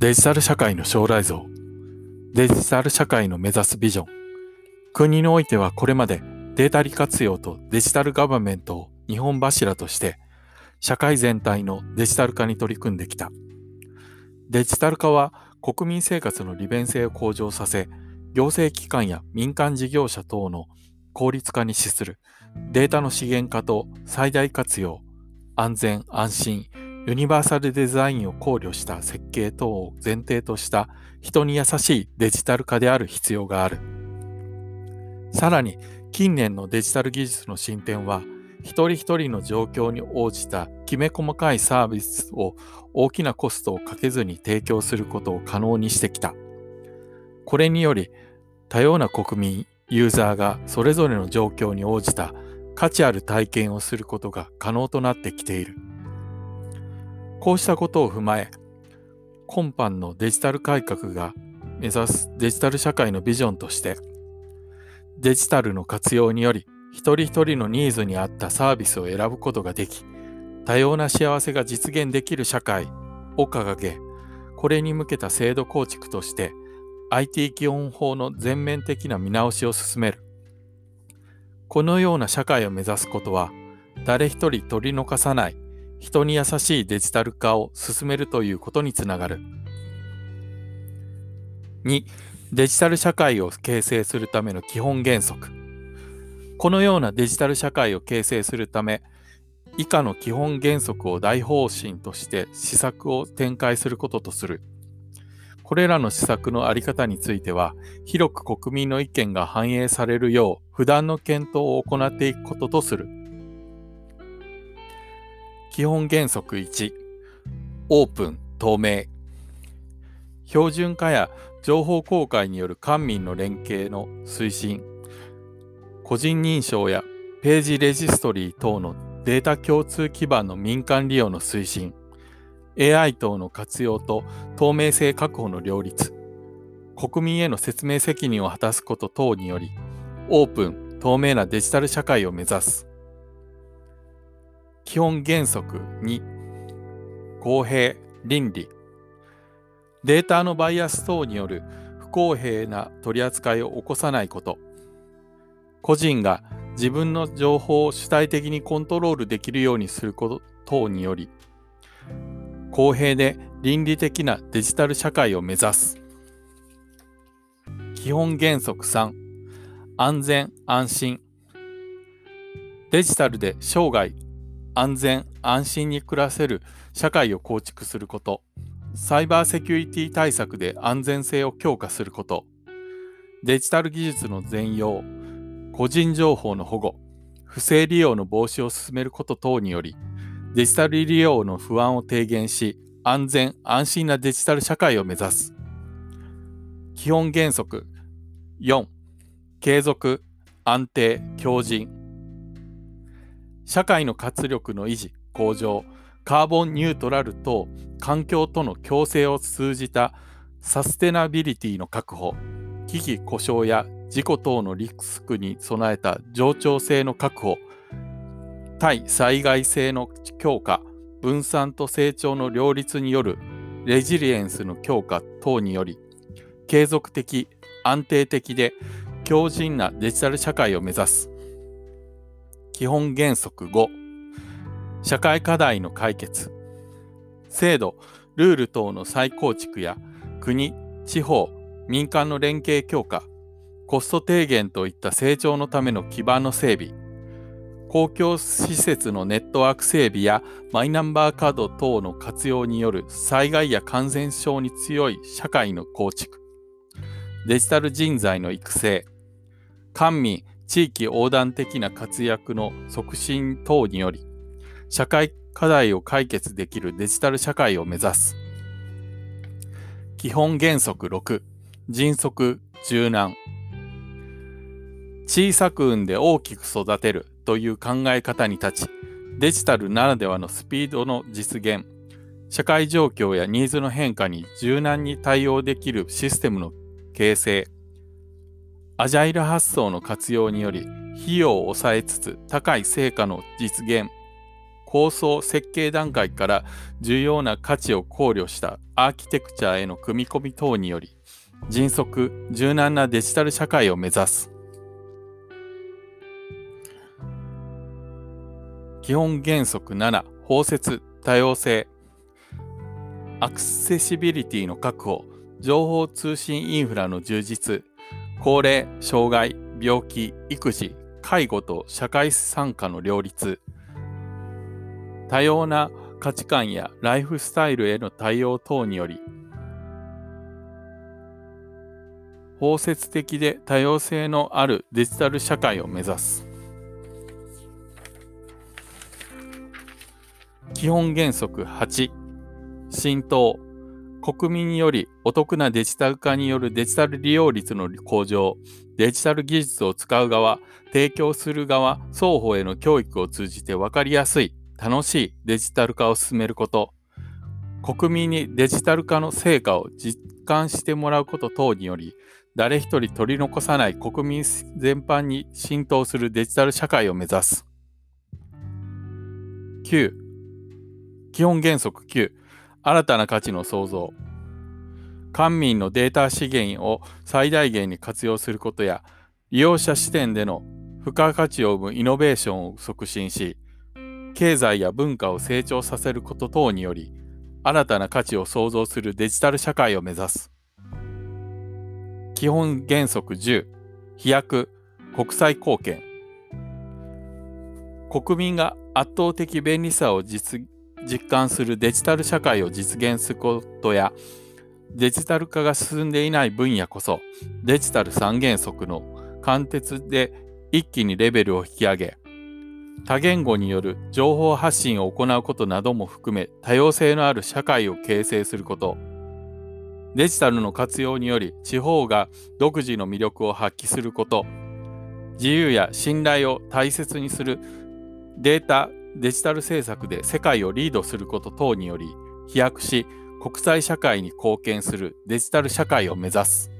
デジタル社会の将来像。デジタル社会の目指すビジョン。国においてはこれまでデータ利活用とデジタルガバメントを日本柱として社会全体のデジタル化に取り組んできた。デジタル化は国民生活の利便性を向上させ行政機関や民間事業者等の効率化に資する。データの資源化と最大活用安全安心ユニバーサルデザインを考慮した設計等を前提とした人に優しいデジタル化である必要がある。さらに近年のデジタル技術の進展は一人一人の状況に応じたきめ細かいサービスを大きなコストをかけずに提供することを可能にしてきた。これにより多様な国民、ユーザーがそれぞれの状況に応じた価値ある体験をすることが可能となってきている。こうしたことを踏まえ、今般のデジタル改革が目指すデジタル社会のビジョンとして、デジタルの活用により、一人一人のニーズに合ったサービスを選ぶことができ、多様な幸せが実現できる社会を掲げ、これに向けた制度構築として、IT 基本法の全面的な見直しを進める。このような社会を目指すことは、誰一人取り残さない人に優しいデジタル化を進めるということにつながる。2. デジタル社会を形成するための基本原則。このようなデジタル社会を形成するため、以下の基本原則を大方針として施策を展開することとする。これらの施策のあり方については、広く国民の意見が反映されるよう、不断の検討を行っていくこととする。基本原則1オープン透明。標準化や情報公開による官民の連携の推進。個人認証やページレジストリー等のデータ共通基盤の民間利用の推進。AI 等の活用と透明性確保の両立。国民への説明責任を果たすこと等によりオープン透明なデジタル社会を目指す。基本原則2公平倫理。データのバイアス等による不公平な取り扱いを起こさないこと。個人が自分の情報を主体的にコントロールできるようにすること等により公平で倫理的なデジタル社会を目指す。基本原則3安全安心。デジタルで生涯安全・安心に暮らせる社会を構築すること、サイバーセキュリティ対策で安全性を強化すること、デジタル技術の全容、個人情報の保護、不正利用の防止を進めること等により、デジタル利用の不安を低減し、安全・安心なデジタル社会を目指す。基本原則。4継続安定強靭。社会の活力の維持、向上、カーボンニュートラル等環境との共生を通じたサステナビリティの確保、危機故障や事故等のリスクに備えた冗長性の確保、対災害性の強化、分散と成長の両立によるレジリエンスの強化等により、継続的、安定的で強靭なデジタル社会を目指す。基本原則5社会課題の解決。制度ルール等の再構築や国地方民間の連携強化コスト低減といった成長のための基盤の整備。公共施設のネットワーク整備やマイナンバーカード等の活用による災害や感染症に強い社会の構築。デジタル人材の育成。官民地域横断的な活躍の促進等により、社会課題を解決できるデジタル社会を目指す。基本原則6、迅速、柔軟。小さく産んで大きく育てるという考え方に立ち、デジタルならではのスピードの実現、社会状況やニーズの変化に柔軟に対応できるシステムの形成、アジャイル発想の活用により費用を抑えつつ高い成果の実現。構想設計段階から重要な価値を考慮したアーキテクチャへの組み込み等により迅速柔軟なデジタル社会を目指す。基本原則7包摂多様性。アクセシビリティの確保。情報通信インフラの充実。高齢障害病気育児介護と社会参加の両立。多様な価値観やライフスタイルへの対応等により包摂的で多様性のあるデジタル社会を目指す。基本原則8浸透。国民によりお得なデジタル化によるデジタル利用率の向上デジタル技術を使う側提供する側双方への教育を通じて分かりやすい楽しいデジタル化を進めること。国民にデジタル化の成果を実感してもらうこと等により誰一人取り残さない国民全般に浸透するデジタル社会を目指す。9基本原則9新たな価値の創造。官民のデータ資源を最大限に活用することや利用者視点での付加価値を生むイノベーションを促進し経済や文化を成長させること等により新たな価値を創造するデジタル社会を目指す。基本原則10飛躍国際貢献。国民が圧倒的便利さを実実感するデジタル社会を実現することやデジタル化が進んでいない分野こそデジタル三原則の貫徹で一気にレベルを引き上げ多言語による情報発信を行うことなども含め多様性のある社会を形成することデジタルの活用により地方が独自の魅力を発揮すること自由や信頼を大切にするデータデジタル政策で世界をリードすること等により飛躍し国際社会に貢献するデジタル社会を目指す。